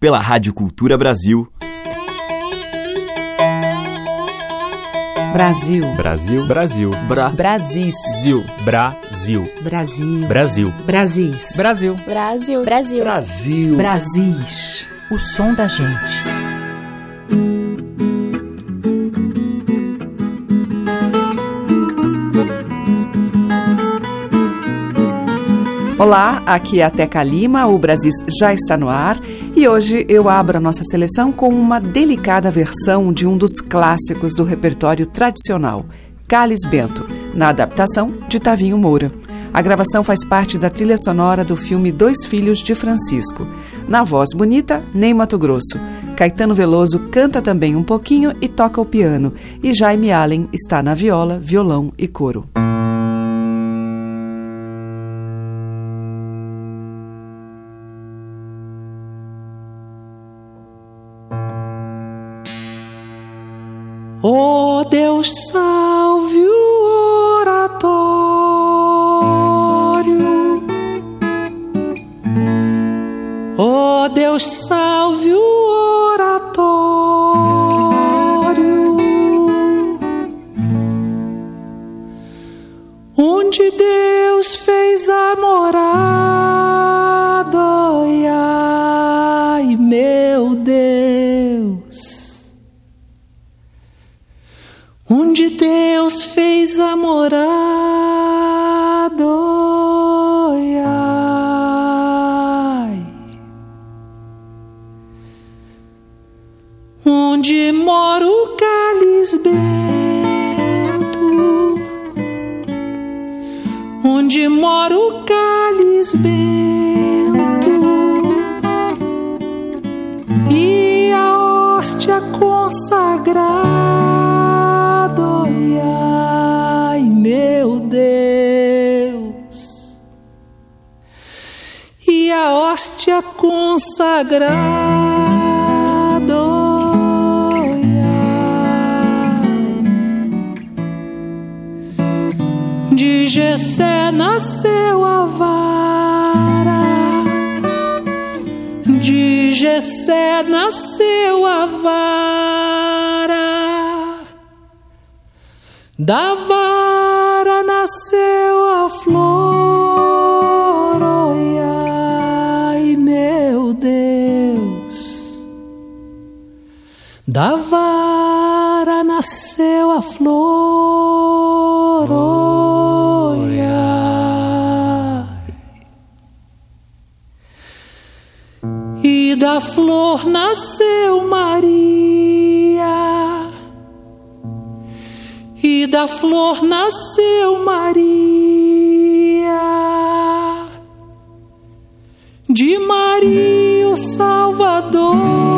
pela Rádio Cultura Brasil. Brasil. Brasil. Brasil. Bra. Brasil. Brasil. Brasil. Brasil. Brasil. Brasil. Brasil. Brasil. Brasil. Brasis. O som da gente. Olá, aqui é a Teca Lima, o Brasil já está no ar e hoje eu abro a nossa seleção com uma delicada versão de um dos clássicos do repertório tradicional, Calis Bento, na adaptação de Tavinho Moura. A gravação faz parte da trilha sonora do filme Dois Filhos de Francisco. Na voz bonita, Ney Mato Grosso. Caetano Veloso canta também um pouquinho e toca o piano, e Jaime Allen está na viola, violão e coro. Deus, salve o oratório. Oh Deus, salve o oratório. Onde Deus fez a morada. Onde Deus fez a morada. Ai. Onde mora o cáliz bento, onde mora o cáliz bento hóstia consagrada. ai. De Jessé nasceu a vara, de Jessé nasceu a vara. Da vara nasceu a Da vara nasceu a flor. E da flor nasceu Maria. E da flor nasceu Maria, de Maria o Salvador,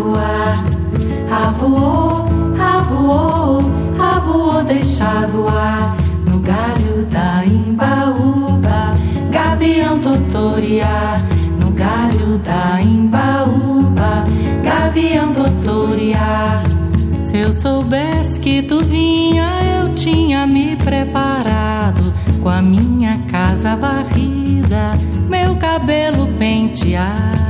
voar. Avoou, avoou, avoou, deixa voar. No galho da imbaúba, gavião totoriar. No galho da imbaúba, gavião totoriar. Se eu soubesse que tu vinha, eu tinha me preparado com a minha casa varrida, meu cabelo penteado.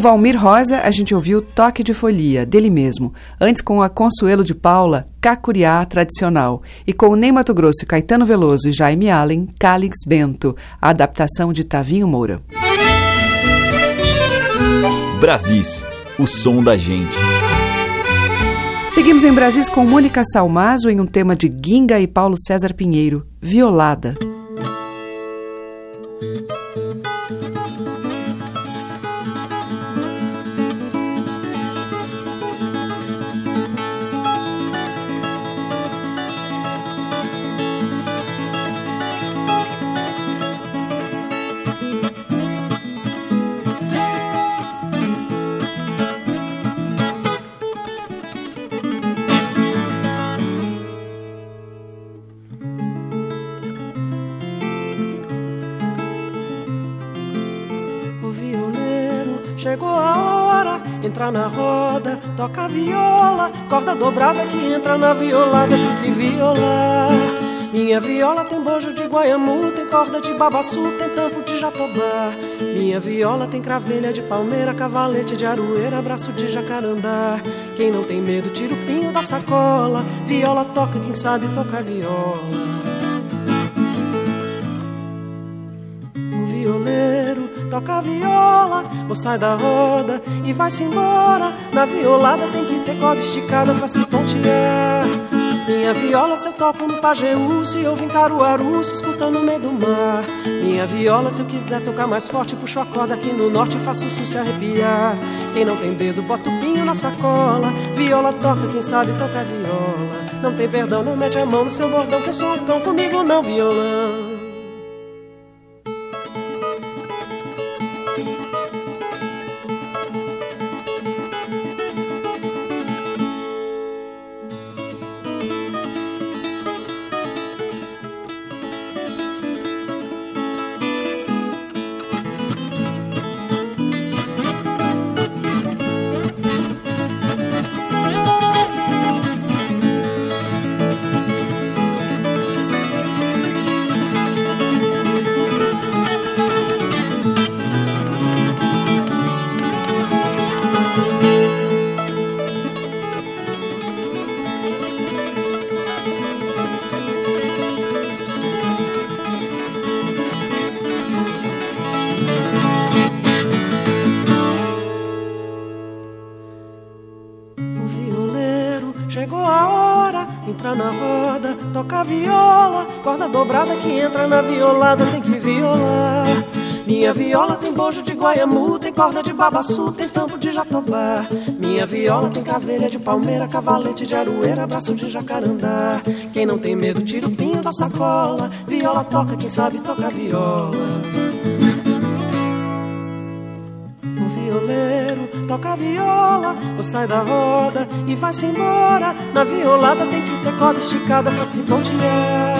Valmir Rosa, a gente ouviu Toque de Folia, dele mesmo. Antes, com a Consuelo de Paula, Cacuriá Tradicional. E com o Ney Mato Grosso, Caetano Veloso e Jaime Allen, Calix Bento, a adaptação de Tavinho Moura. Brasis, o som da gente. Seguimos em Brasis com Mônica Salmazo em um tema de Ginga e Paulo César Pinheiro, Violada. Entrar na roda, toca a viola, corda dobrada que entra na violada, que violar. Minha viola tem bojo de guaiamu, tem corda de babaçu, tem tampo de jatobá. Minha viola tem cravelha de palmeira, cavalete de aroeira, braço de jacarandá. Quem não tem medo, tira o pinho da sacola. Viola toca, quem sabe toca viola. Violeiro toca a viola, ou sai da roda e vai-se embora. Na violada tem que ter corda esticada pra se pontear. Minha viola se eu toco no Pajeú, se eu vim Caruaru, se escuta no meio do mar. Minha viola se eu quiser tocar mais forte, puxo a corda aqui no norte e faço o sul se arrepiar. Quem não tem dedo, bota o pinho na sacola. Viola toca, quem sabe toca viola. Não tem perdão, não mete a mão no seu bordão, que eu sou um cão comigo, não violão. Chegou a hora, entrar na roda, toca a viola, corda dobrada que entra na violada, tem que violar. Minha viola tem bojo de guaiamu, tem corda de babaçu, tem tampo de jatobá. Minha viola tem caveira de palmeira, cavalete de aroeira, braço de jacarandá. Quem não tem medo, tira o pinho da sacola. Viola toca, quem sabe toca viola. O violeiro toca viola, ou sai da roda e vai-se embora. Na violada tem que ter corda esticada pra se pontear.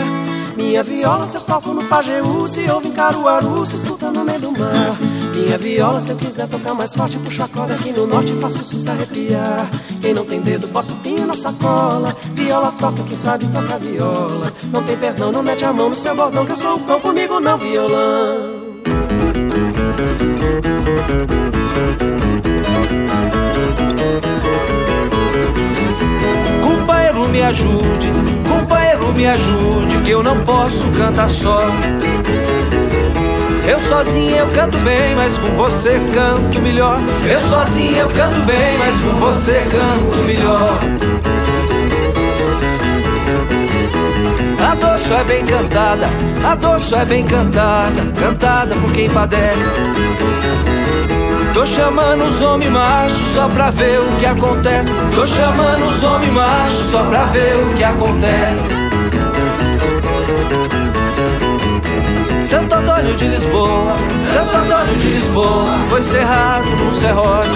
Minha viola se eu toco no Pajeú, se ouve em Caruaru, se escuta no meio do mar. Minha viola se eu quiser tocar mais forte, puxo a corda aqui no norte e faço o se arrepiar. Quem não tem dedo, bota o pinho na sacola. Viola toca, quem sabe toca viola. Não tem perdão, não mete a mão no seu bordão, que eu sou o cão comigo, não violão. Companheiro, me ajude, companheiro, me ajude, que eu não posso cantar só. Eu sozinho eu canto bem, mas com você canto melhor. Eu sozinho eu canto bem, mas com você canto melhor. A dor só é bem cantada, a dor só é bem cantada, cantada por quem padece. Tô chamando os homens machos só pra ver o que acontece. Tô chamando os homens machos só pra ver o que acontece. Santo Antônio de Lisboa, Santo Antônio de Lisboa, foi cerrado num serrote.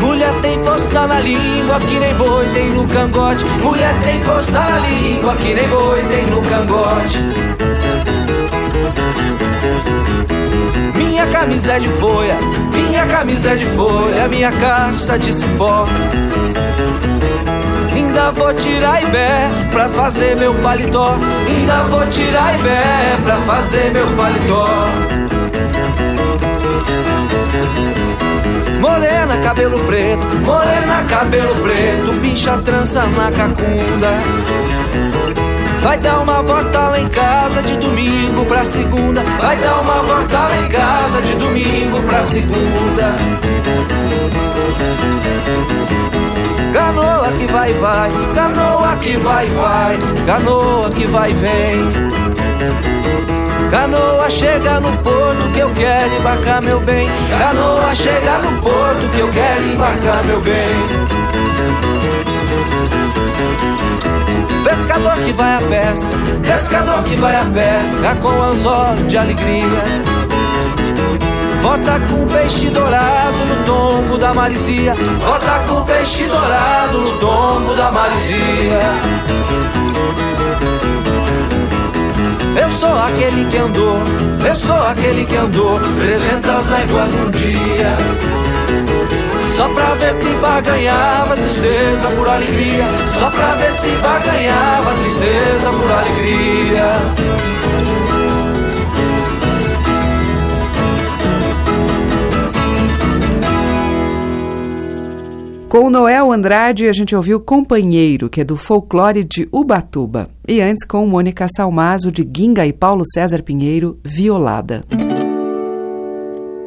Mulher tem força na língua que nem boi tem no cangote. Mulher tem força na língua que nem boi tem no cangote. Minha camisa é de folha, minha camisa é de folha, minha caixa de cipó. Ainda vou tirar ibé pra fazer meu paletó. Ainda vou tirar ibé pra fazer meu paletó. Morena, cabelo preto, morena, cabelo preto, bicha trança na cacunda. Vai dar uma volta lá em casa de domingo pra segunda. Vai dar uma volta lá em casa de domingo pra segunda. Canoa que vai, vai, canoa que vai, vai, canoa que vai, vem. Canoa chega no porto que eu quero embarcar meu bem. Canoa chega no porto que eu quero embarcar meu bem. Pescador que vai à pesca, pescador que vai à pesca com anzol de alegria. Volta com peixe dourado no tombo da marizia. Volta com peixe dourado no tombo da marizia. Eu sou aquele que andou, eu sou aquele que andou trezentas léguas num dia. Só pra ver se barganhava tristeza por alegria. Só pra ver se barganhava tristeza por alegria. Com Noel Andrade, a gente ouviu Companheiro, que é do folclore de Ubatuba. E antes, com Mônica Salmazo, de Guinga e Paulo César Pinheiro, Violada.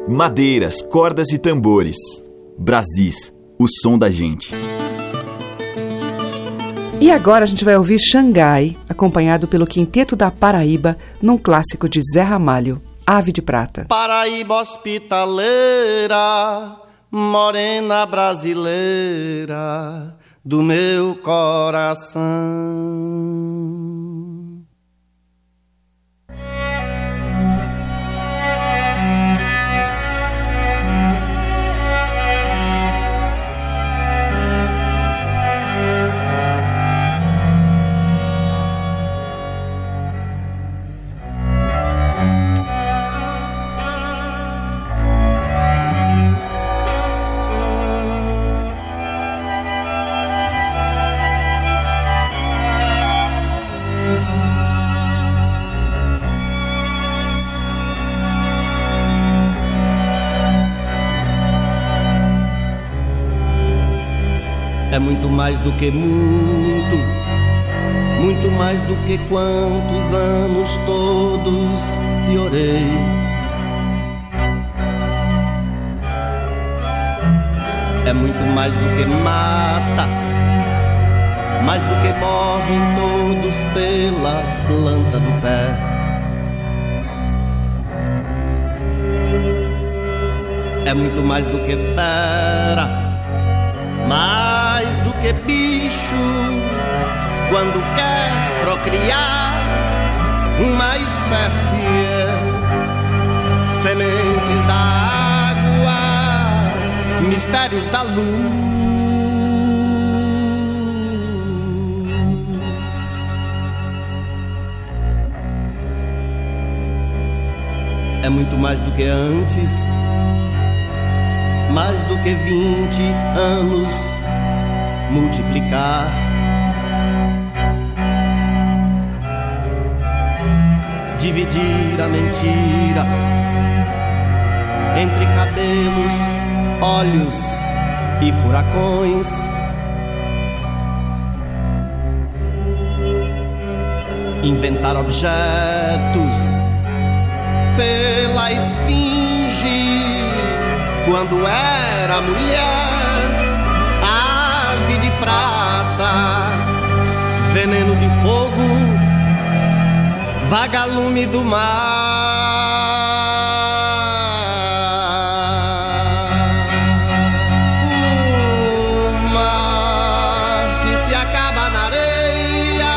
Madeiras, cordas e tambores. Brasis, o som da gente. E agora a gente vai ouvir Xangai, acompanhado pelo Quinteto da Paraíba, num clássico de Zé Ramalho, Ave de Prata. Paraíba hospitaleira morena brasileira do meu coração. É muito mais do que muito, muito mais do que quantos anos todos te orei. É muito mais do que mata, mais do que morrem todos pela planta do pé. É muito mais do que fera mais do que bicho quando quer procriar uma espécie? Sementes da água mistérios da luz. É muito mais do que antes mais do que vinte anos multiplicar. Dividir a mentira entre cabelos, olhos e furacões. Inventar objetos pela esfinge quando era mulher, veneno de fogo, vagalume do mar. O mar que se acaba na areia,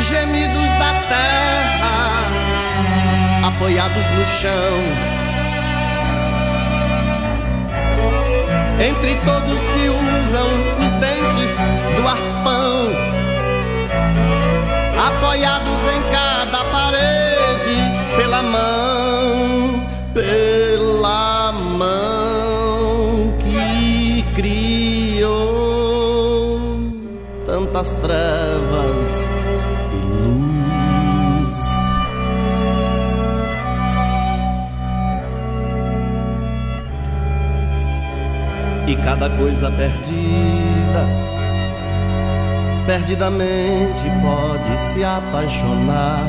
gemidos da terra, apoiados no chão entre todos que usam os dentes do arpão, apoiados em cada parede pela mão, pela mão que criou tantas trevas e cada coisa perdida, perdidamente pode se apaixonar.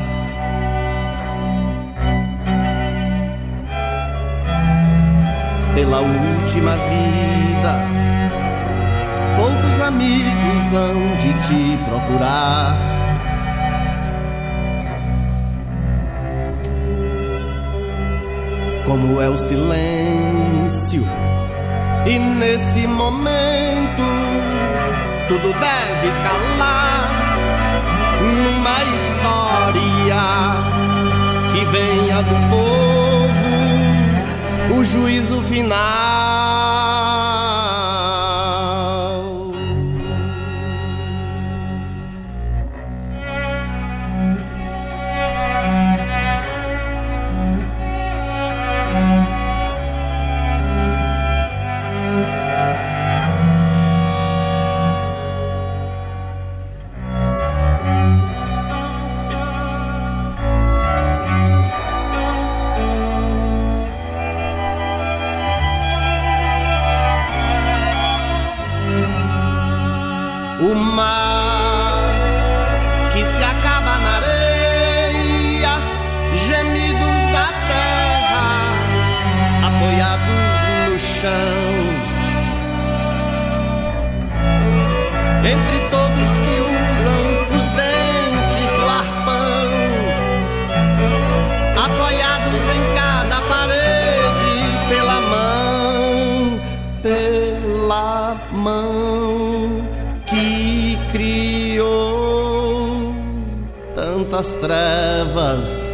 Pela última vida, poucos amigos hão de te procurar. Como é o silêncio e nesse momento tudo deve calar numa história que venha do povo o juízo final. Trevas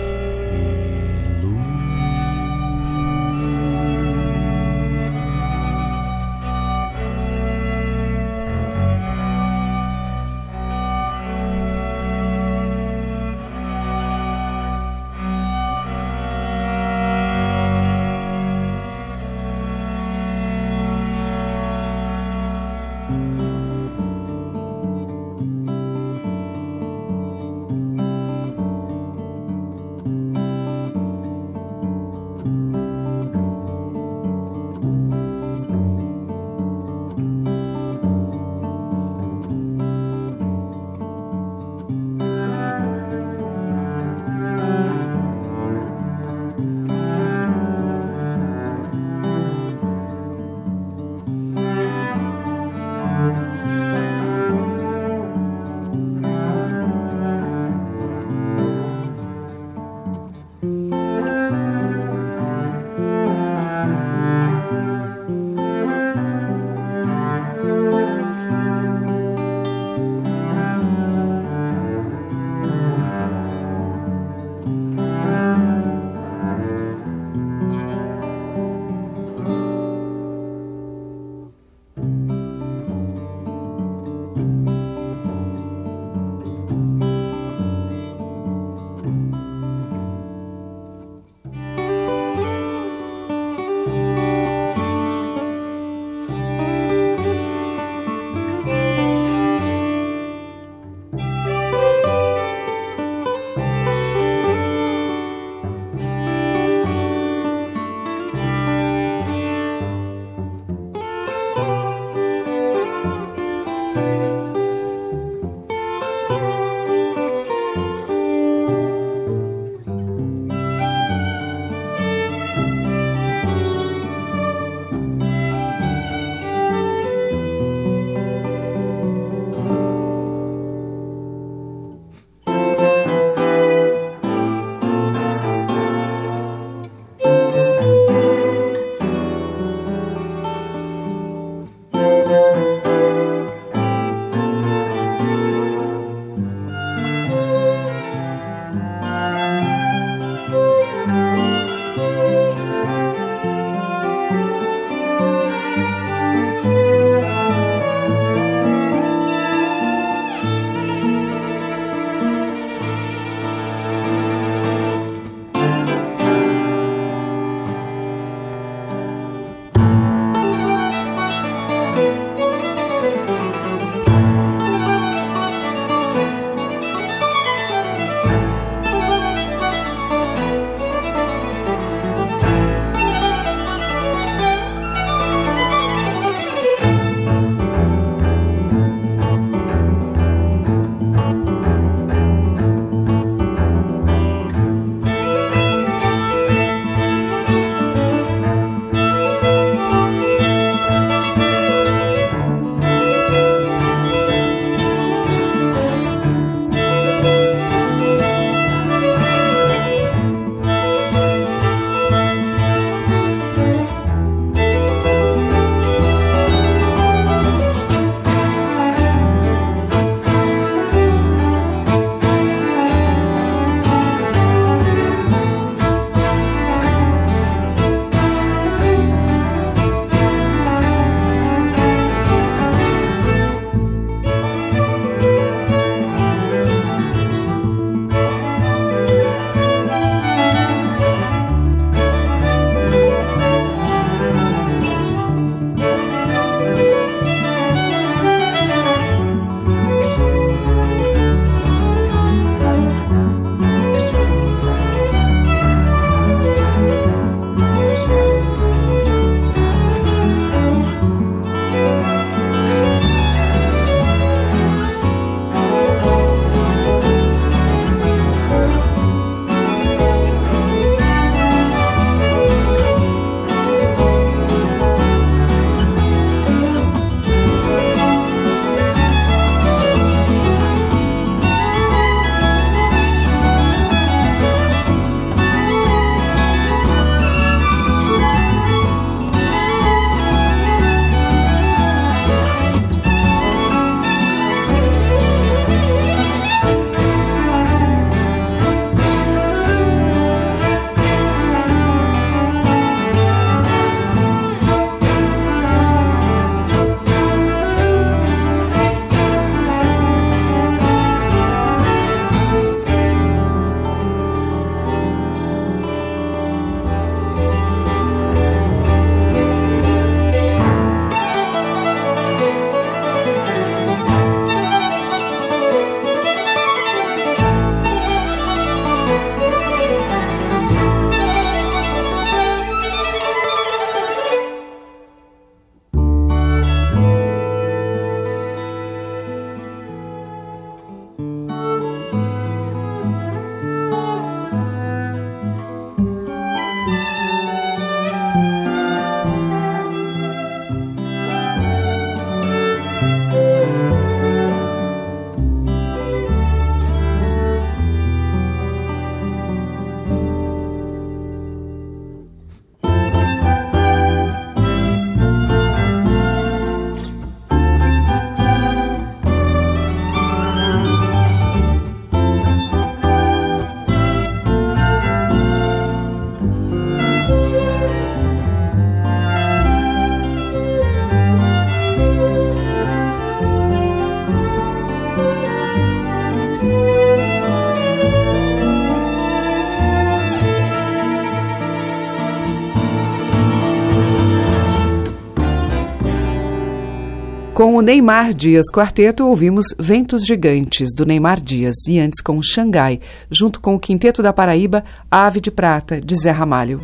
Com o Neymar Dias Quarteto, ouvimos Ventos Gigantes, do Neymar Dias, e antes com Xangai, junto com o Quinteto da Paraíba, Ave de Prata, de Zé Ramalho.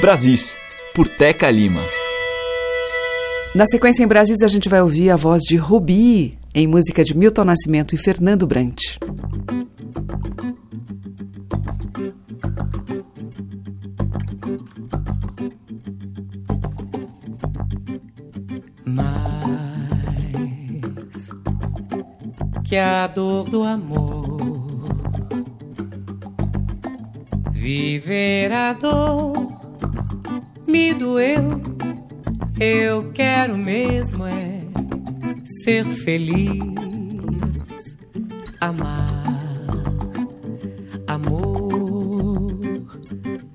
Brasis, por Teca Lima. Na sequência em Brasis, a gente vai ouvir a voz de Rubi, em música de Milton Nascimento e Fernando Brant. Que a dor do amor. Viver a dor me doeu. Eu quero mesmo é ser feliz, amar, amor.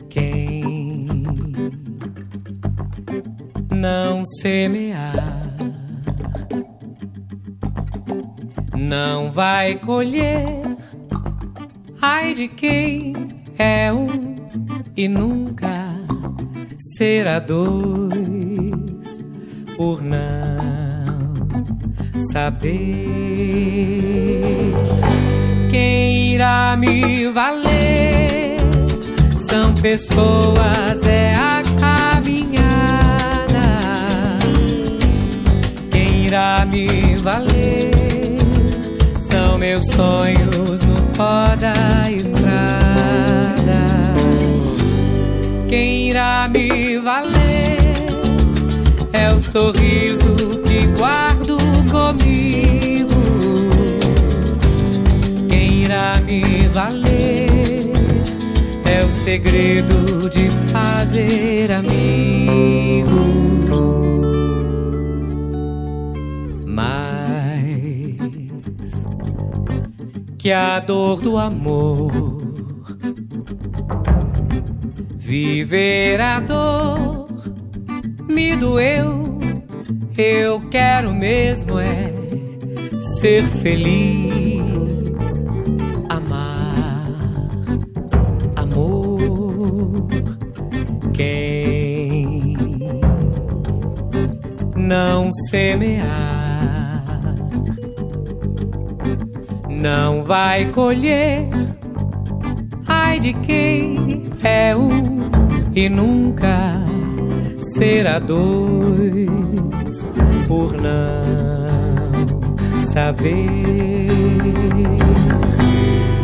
Quem não semear não vai colher. Ai de quem é um e nunca será dois, por não saber quem irá me valer. São pessoas, é a caminhada. Quem irá me valer? Meus sonhos no pó da estrada. Quem irá me valer é o sorriso que guardo comigo. Quem irá me valer é o segredo de fazer amigo. Que a dor do amor. Viver a dor me doeu. Eu quero mesmo é ser feliz, amar, amor. Quem não semear não vai colher. Ai de quem é um e nunca será dois, por não saber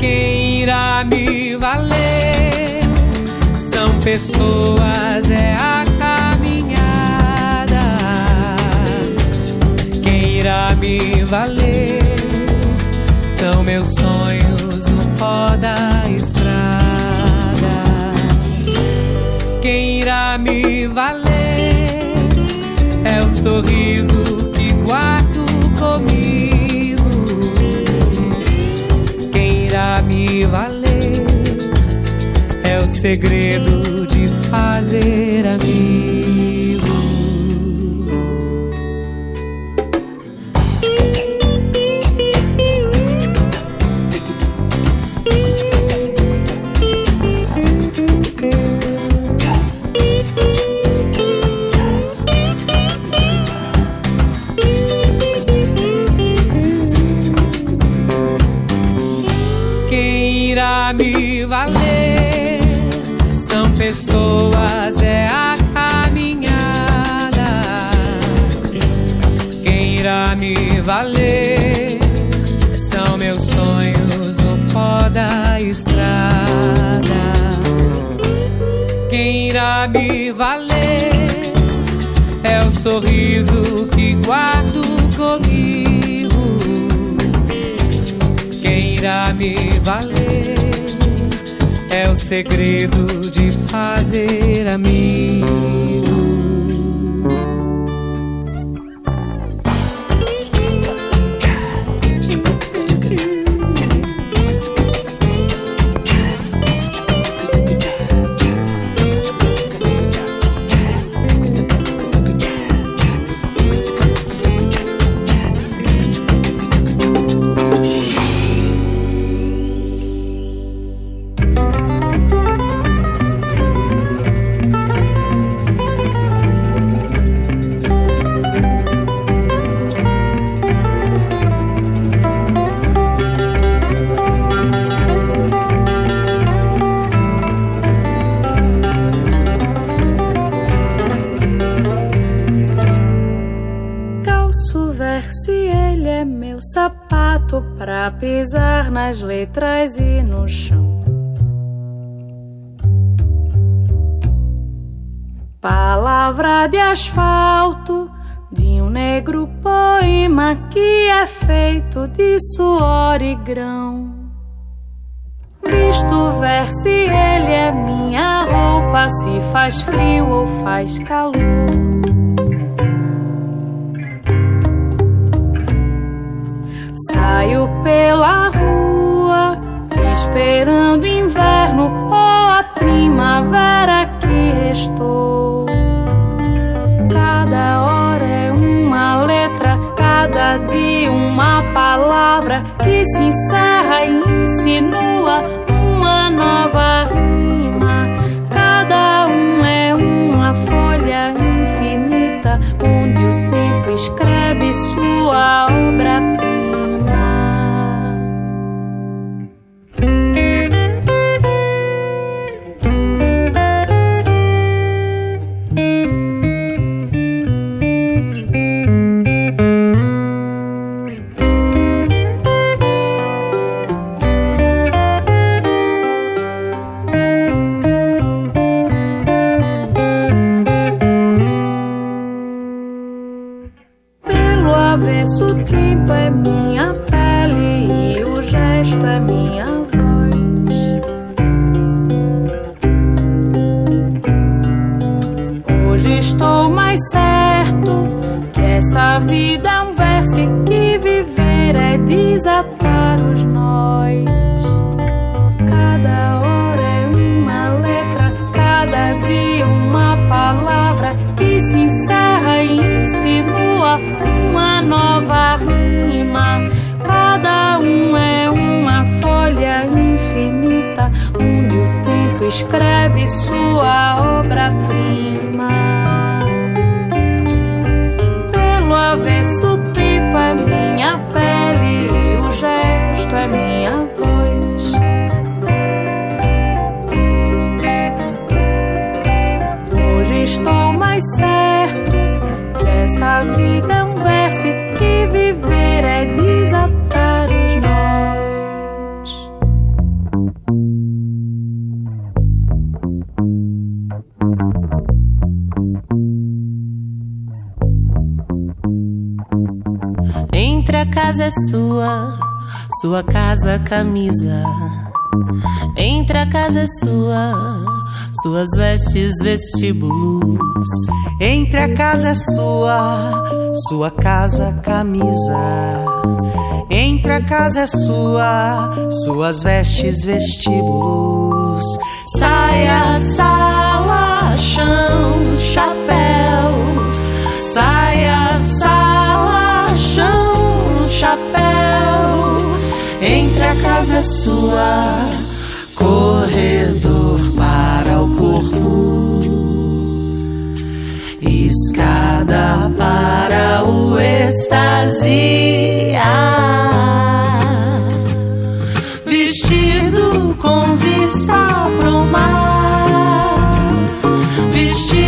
quem irá me valer. São pessoas, é a caminhada. Quem irá me valer? São meus sonhos no pó da estrada. Quem irá me valer é o sorriso que guardo comigo. Quem irá me valer é o segredo de fazer amigo. Segredo de fazer amigo. Pisar nas letras e no chão. Palavra de asfalto de um negro poema que é feito de suor e grão. Visto ver se ele é minha roupa, se faz frio ou faz calor. Saio pela rua, esperando inverno ou a primavera que restou. Cada hora é uma letra, cada dia uma palavra que se encerra e insinua uma nova rima. Cada um é uma folha infinita onde o tempo escreve sua obra-prima. Sua casa camisa. Entre a casa é sua, suas vestes vestíbulos. Entre a casa é sua, sua casa camisa. Entre a casa é sua, suas vestes vestíbulos. Saia, sala, chão, chapéu. Casa é sua, corredor para o corpo. Escada para o êxtase. Ah, vestido com vista pro mar. Vestido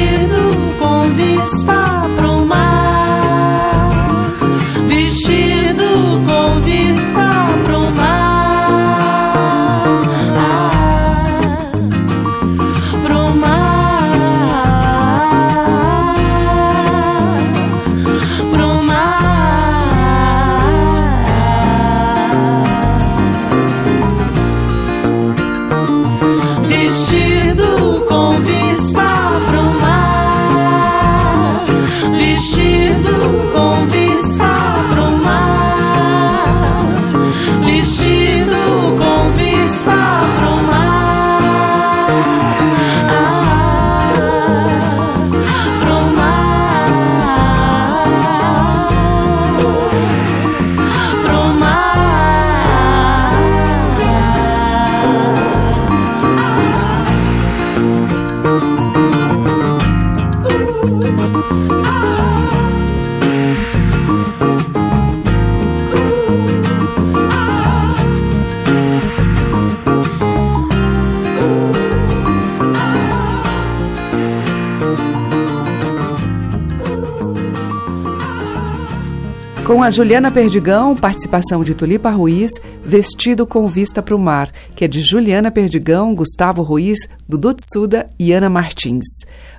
a Juliana Perdigão, participação de Tulipa Ruiz, Vestido com Vista para o Mar, que é de Juliana Perdigão, Gustavo Ruiz, Dudu Tsuda e Ana Martins.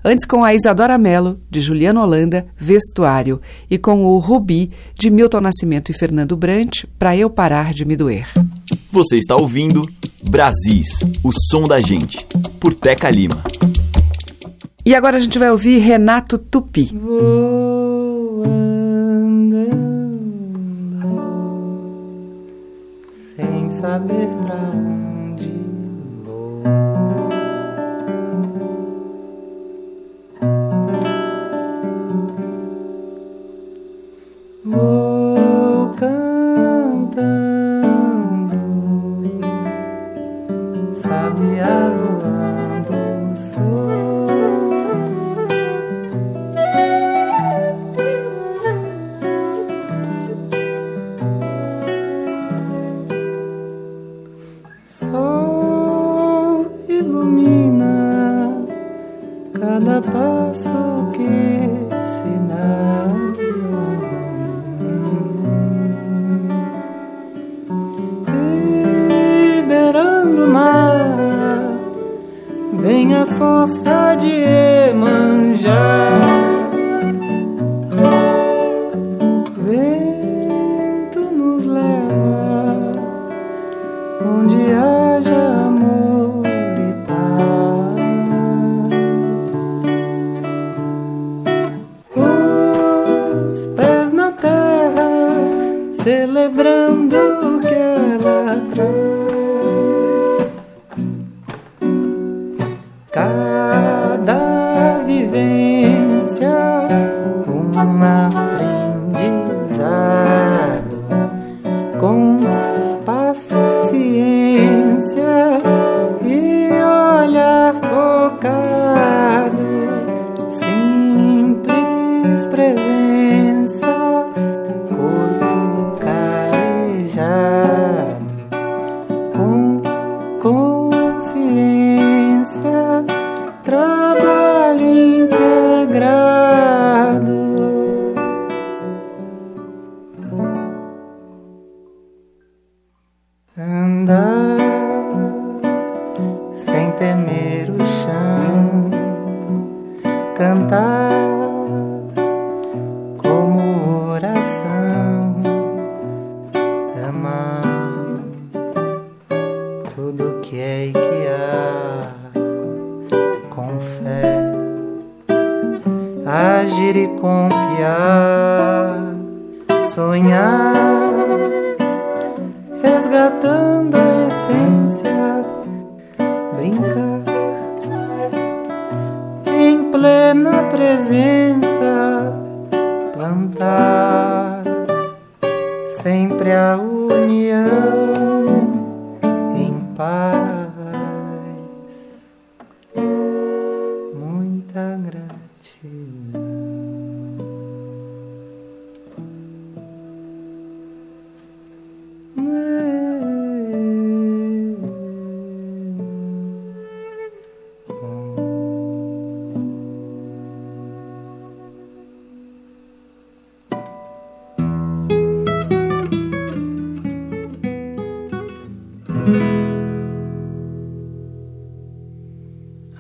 Antes com a Isadora Mello, de Juliana Holanda, Vestuário. E com o Rubi, de Milton Nascimento e Fernando Brant, Pra Eu Parar de Me Doer. Você está ouvindo Brasis, o som da gente, por Teca Lima. E agora a gente vai ouvir Renato Tupi. Vou sem saber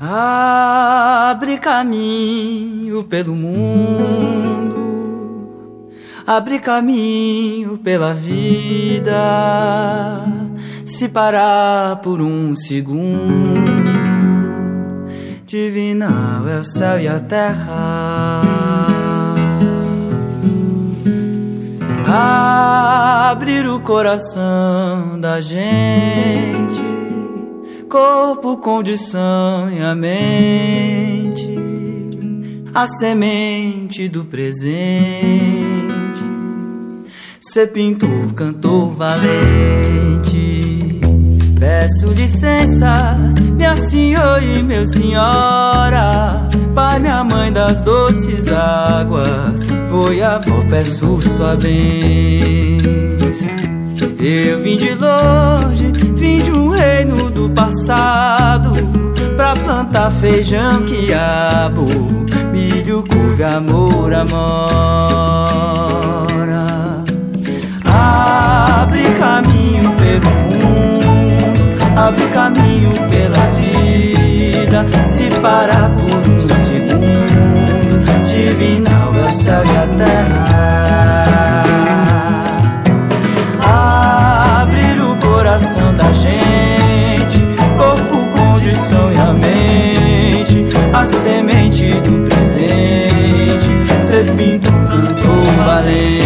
Abre caminho pelo mundo, abre caminho pela vida. Se parar por um segundo, divinal é o céu e a terra. Abrir o coração da gente corpo, condição e a mente, a semente do presente. Ser pintor, cantor valente. Peço licença, minha senhora e meu senhora, pai, minha mãe das doces águas, foi avó, peço sua bênção. Eu vim de longe, vim de um reino do passado Pra plantar feijão, quiabo, milho, couve, amor, amora. Abre caminho pelo mundo, abre caminho pela vida. Se parar por um segundo, divinal é o céu e a terra. A gente, corpo, condição e a mente, a semente do presente, ser fim do cantor.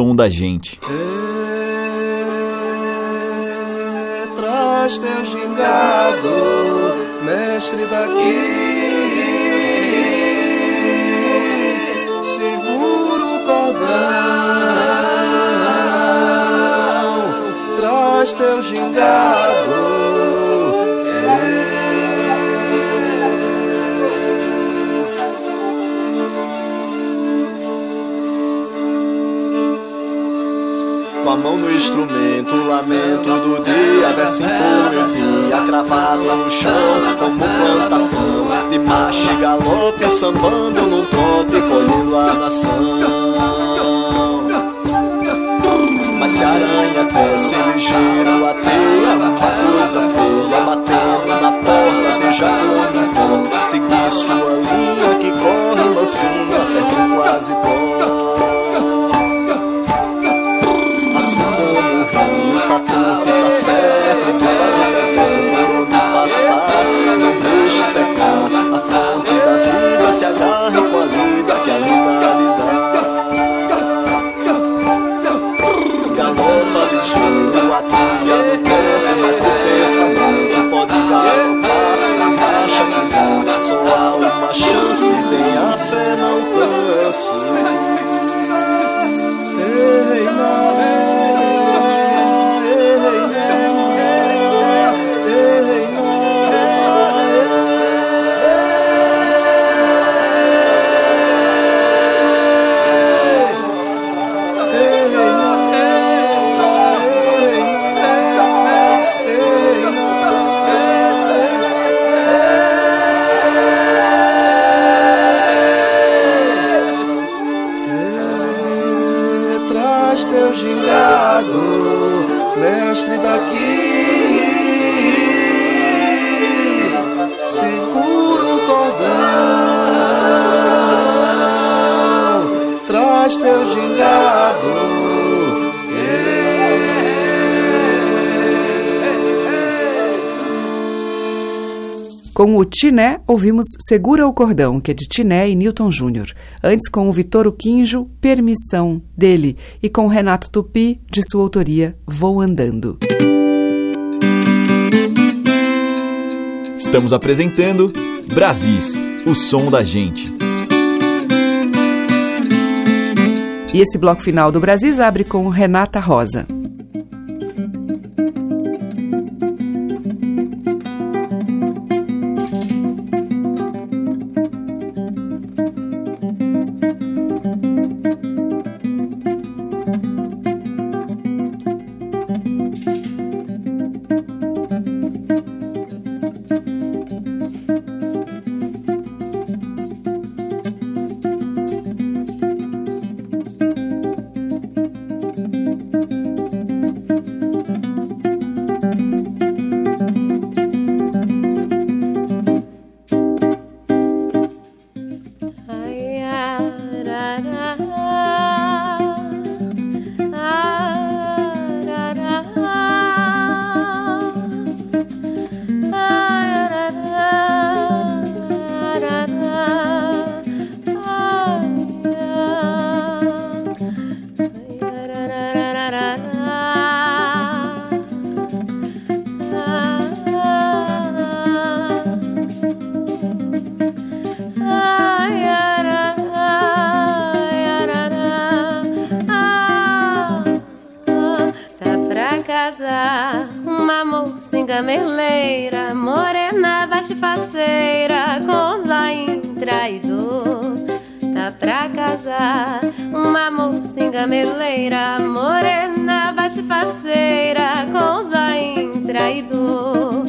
Som da gente. É, traz teu gingado, mestre daqui. Segura o cordão, traz teu gingado. A mão no instrumento, lamento do dia Verso em poesia, cravado no chão Como plantação de macho e galope Sambando num trote, colhendo a nação. Mas se a aranha desce ligeiro a teia Uma coisa feia batendo na porta Veja como importa Seguir sua linha que corre mansinho Acerta quase corre Com o Tiné, ouvimos Segura o Cordão, que é de Tiné e Newton Júnior. Antes, com o Vitor Uquinjo, Permissão, dele. E com Renato Tupi, de sua autoria, Vou Andando. Estamos apresentando Brasis, o som da gente. E esse bloco final do Brasis abre com Renata Rosa. casa, uma mocinha merleira, morena veste faceira, com zain traidor. Tá pra casar, uma mocinha merleira, morena veste faceira, com zain traidor.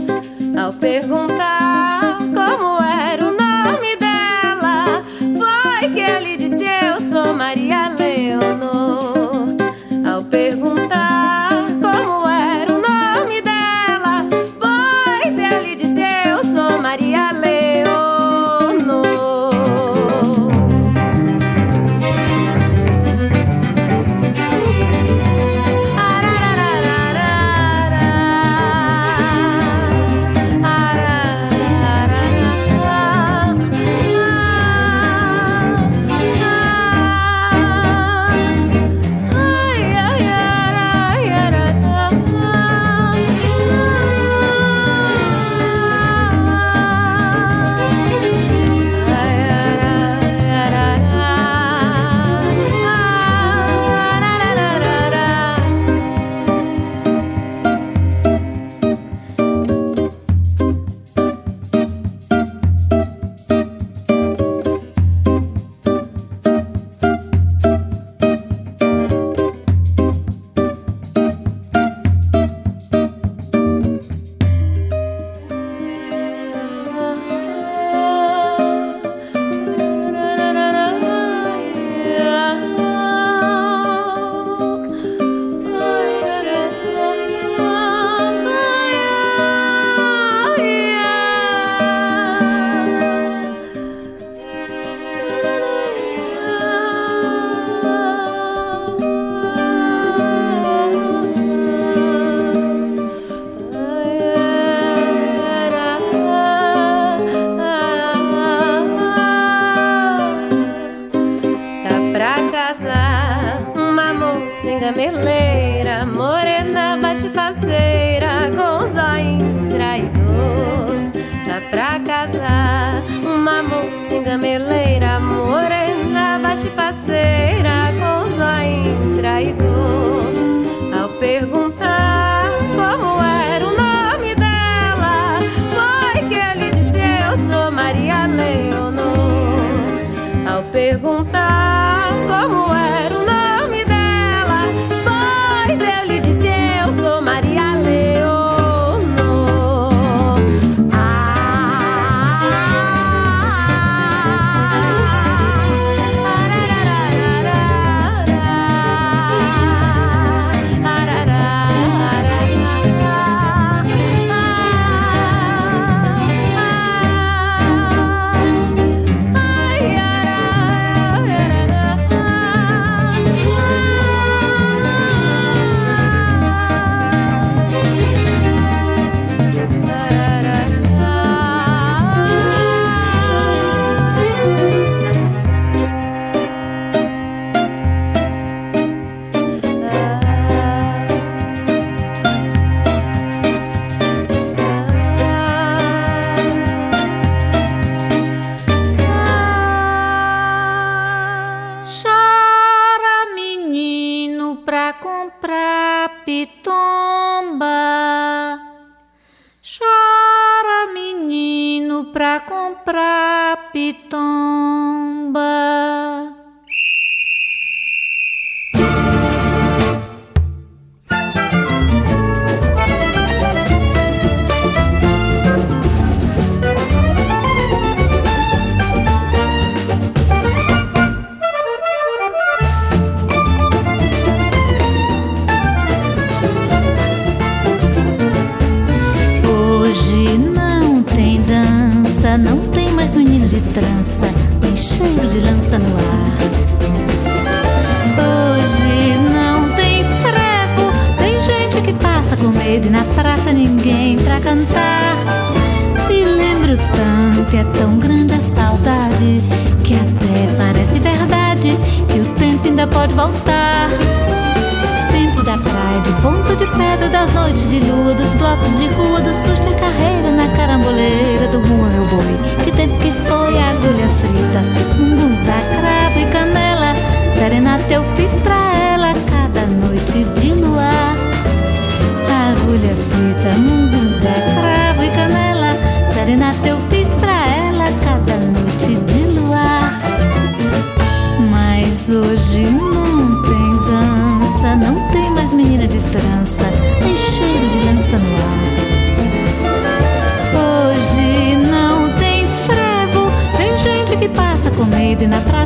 Comer e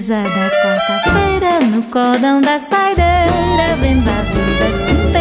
apesar da quarta-feira no cordão da saideira, vendo a vida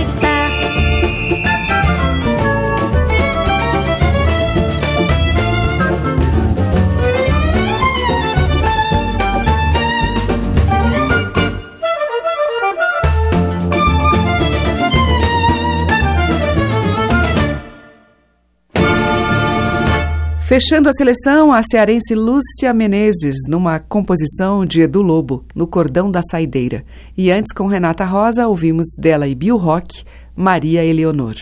Fechando a seleção, a cearense Lúcia Menezes, numa composição de Edu Lobo, no Cordão da Saideira. E antes, com Renata Rosa, ouvimos dela e Bill Rock, Maria Eleonor.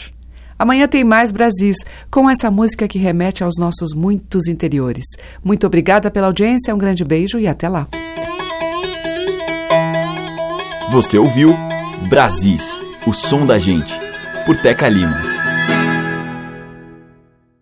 Amanhã tem mais Brasis, com essa música que remete aos nossos muitos interiores. Muito obrigada pela audiência, um grande beijo e até lá. Você ouviu Brasis, o som da gente, por Teca Lima.